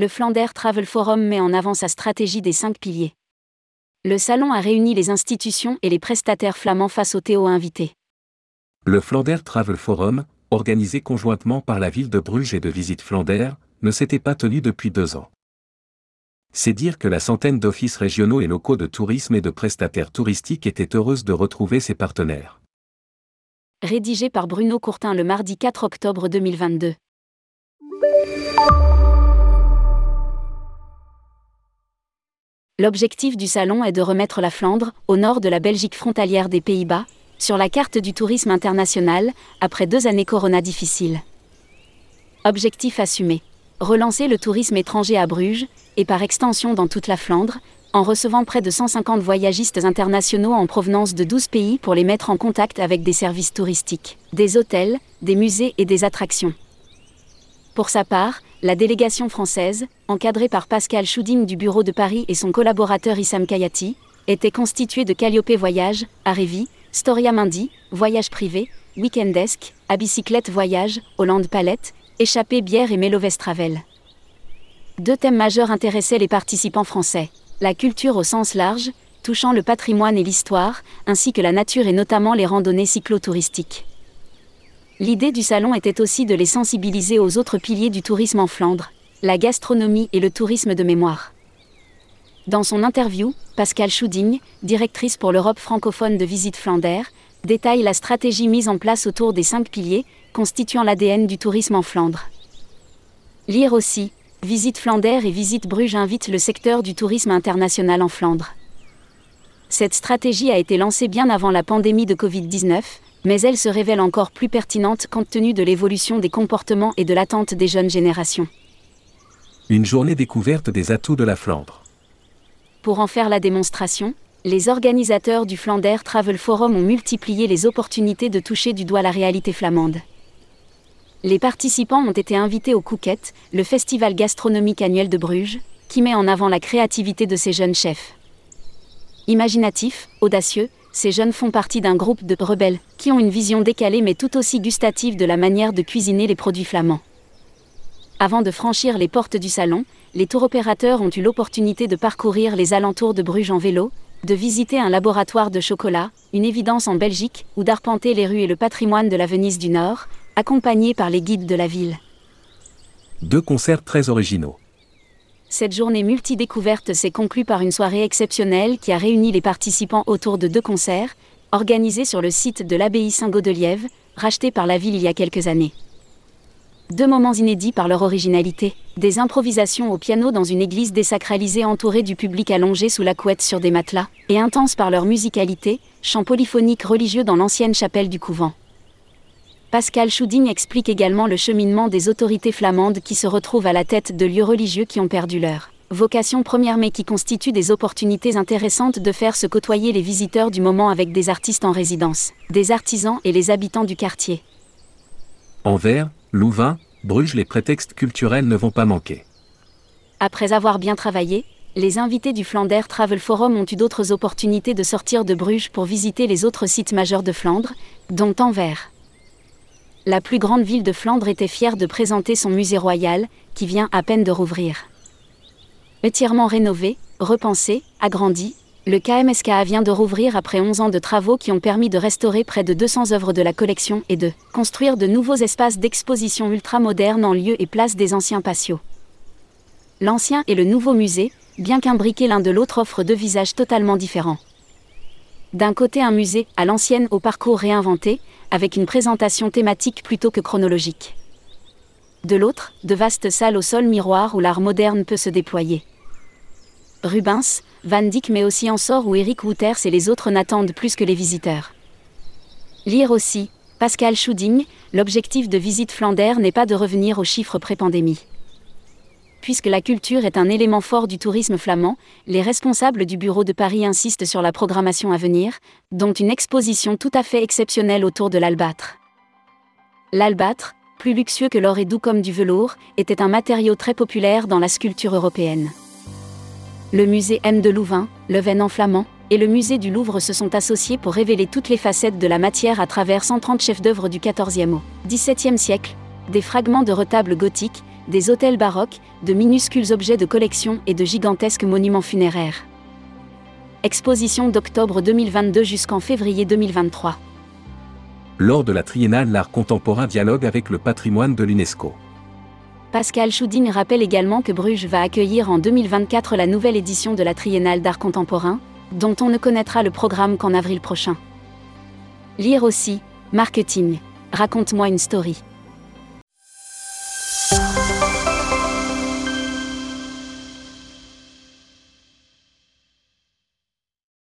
le Flanders Travel Forum met en avant sa stratégie des cinq piliers. Le salon a réuni les institutions et les prestataires flamands face aux Théo invités. Le Flanders Travel Forum, organisé conjointement par la ville de Bruges et de Visite Flanders, ne s'était pas tenu depuis deux ans. C'est dire que la centaine d'offices régionaux et locaux de tourisme et de prestataires touristiques étaient heureuses de retrouver ses partenaires. Rédigé par Bruno Courtin le mardi 4 octobre 2022. L'objectif du salon est de remettre la Flandre, au nord de la Belgique frontalière des Pays-Bas, sur la carte du tourisme international, après deux années Corona difficiles. Objectif assumé. Relancer le tourisme étranger à Bruges, et par extension dans toute la Flandre, en recevant près de 150 voyagistes internationaux en provenance de 12 pays pour les mettre en contact avec des services touristiques, des hôtels, des musées et des attractions. Pour sa part, la délégation française, encadrée par Pascal Chouding du bureau de Paris et son collaborateur Issam Kayati, était constituée de Calliope Voyage, Arévi, Storia Mundi, Voyage privé, Weekendesque, à bicyclette Voyage, Hollande Palette, Échappée Bière et Mélovès Travel. Deux thèmes majeurs intéressaient les participants français. La culture au sens large, touchant le patrimoine et l'histoire, ainsi que la nature et notamment les randonnées cyclotouristiques. L'idée du salon était aussi de les sensibiliser aux autres piliers du tourisme en Flandre, la gastronomie et le tourisme de mémoire. Dans son interview, Pascal Chouding, directrice pour l'Europe francophone de Visite Flandère, détaille la stratégie mise en place autour des cinq piliers, constituant l'ADN du tourisme en Flandre. Lire aussi, Visite Flandère et Visite Bruges invitent le secteur du tourisme international en Flandre. Cette stratégie a été lancée bien avant la pandémie de Covid-19, mais elle se révèle encore plus pertinente compte tenu de l'évolution des comportements et de l'attente des jeunes générations. Une journée découverte des atouts de la Flandre. Pour en faire la démonstration, les organisateurs du Flanders Travel Forum ont multiplié les opportunités de toucher du doigt la réalité flamande. Les participants ont été invités au Couquette, le festival gastronomique annuel de Bruges, qui met en avant la créativité de ces jeunes chefs. Imaginatifs, audacieux, ces jeunes font partie d'un groupe de rebelles qui ont une vision décalée mais tout aussi gustative de la manière de cuisiner les produits flamands. Avant de franchir les portes du salon, les tour opérateurs ont eu l'opportunité de parcourir les alentours de Bruges en vélo, de visiter un laboratoire de chocolat, une évidence en Belgique, ou d'arpenter les rues et le patrimoine de la Venise du Nord, accompagnés par les guides de la ville. Deux concerts très originaux. Cette journée multi-découverte s'est conclue par une soirée exceptionnelle qui a réuni les participants autour de deux concerts, organisés sur le site de l'abbaye Saint-Gaudeliève, racheté par la ville il y a quelques années. Deux moments inédits par leur originalité, des improvisations au piano dans une église désacralisée entourée du public allongé sous la couette sur des matelas, et intenses par leur musicalité, chants polyphoniques religieux dans l'ancienne chapelle du couvent. Pascal Chouding explique également le cheminement des autorités flamandes qui se retrouvent à la tête de lieux religieux qui ont perdu leur vocation première mais qui constituent des opportunités intéressantes de faire se côtoyer les visiteurs du moment avec des artistes en résidence, des artisans et les habitants du quartier. Anvers, Louvain, Bruges, les prétextes culturels ne vont pas manquer. Après avoir bien travaillé, les invités du Flanders Travel Forum ont eu d'autres opportunités de sortir de Bruges pour visiter les autres sites majeurs de Flandre, dont Anvers la plus grande ville de Flandre était fière de présenter son musée royal, qui vient à peine de rouvrir. Entièrement rénové, repensé, agrandi, le KMSKA vient de rouvrir après 11 ans de travaux qui ont permis de restaurer près de 200 œuvres de la collection et de construire de nouveaux espaces d'exposition ultramodernes en lieu et place des anciens patios. L'ancien et le nouveau musée, bien qu'imbriqués l'un de l'autre, offrent deux visages totalement différents. D'un côté un musée, à l'ancienne au parcours réinventé, avec une présentation thématique plutôt que chronologique. De l'autre, de vastes salles au sol miroir où l'art moderne peut se déployer. Rubens, Van Dyck mais aussi Ensor ou Eric Wouters et les autres n'attendent plus que les visiteurs. Lire aussi, Pascal Chouding, l'objectif de Visite Flandère n'est pas de revenir aux chiffres pré-pandémie. Puisque la culture est un élément fort du tourisme flamand, les responsables du bureau de Paris insistent sur la programmation à venir, dont une exposition tout à fait exceptionnelle autour de l'albâtre. L'albâtre, plus luxueux que l'or et doux comme du velours, était un matériau très populaire dans la sculpture européenne. Le musée M de Louvain, Leven en flamand, et le musée du Louvre se sont associés pour révéler toutes les facettes de la matière à travers 130 chefs-d'œuvre du XIVe au XVIIe siècle, des fragments de retables gothiques, des hôtels baroques, de minuscules objets de collection et de gigantesques monuments funéraires. Exposition d'octobre 2022 jusqu'en février 2023. Lors de la triennale L'art contemporain dialogue avec le patrimoine de l'UNESCO. Pascal Chouding rappelle également que Bruges va accueillir en 2024 la nouvelle édition de la triennale d'art contemporain, dont on ne connaîtra le programme qu'en avril prochain. Lire aussi, marketing. Raconte-moi une story.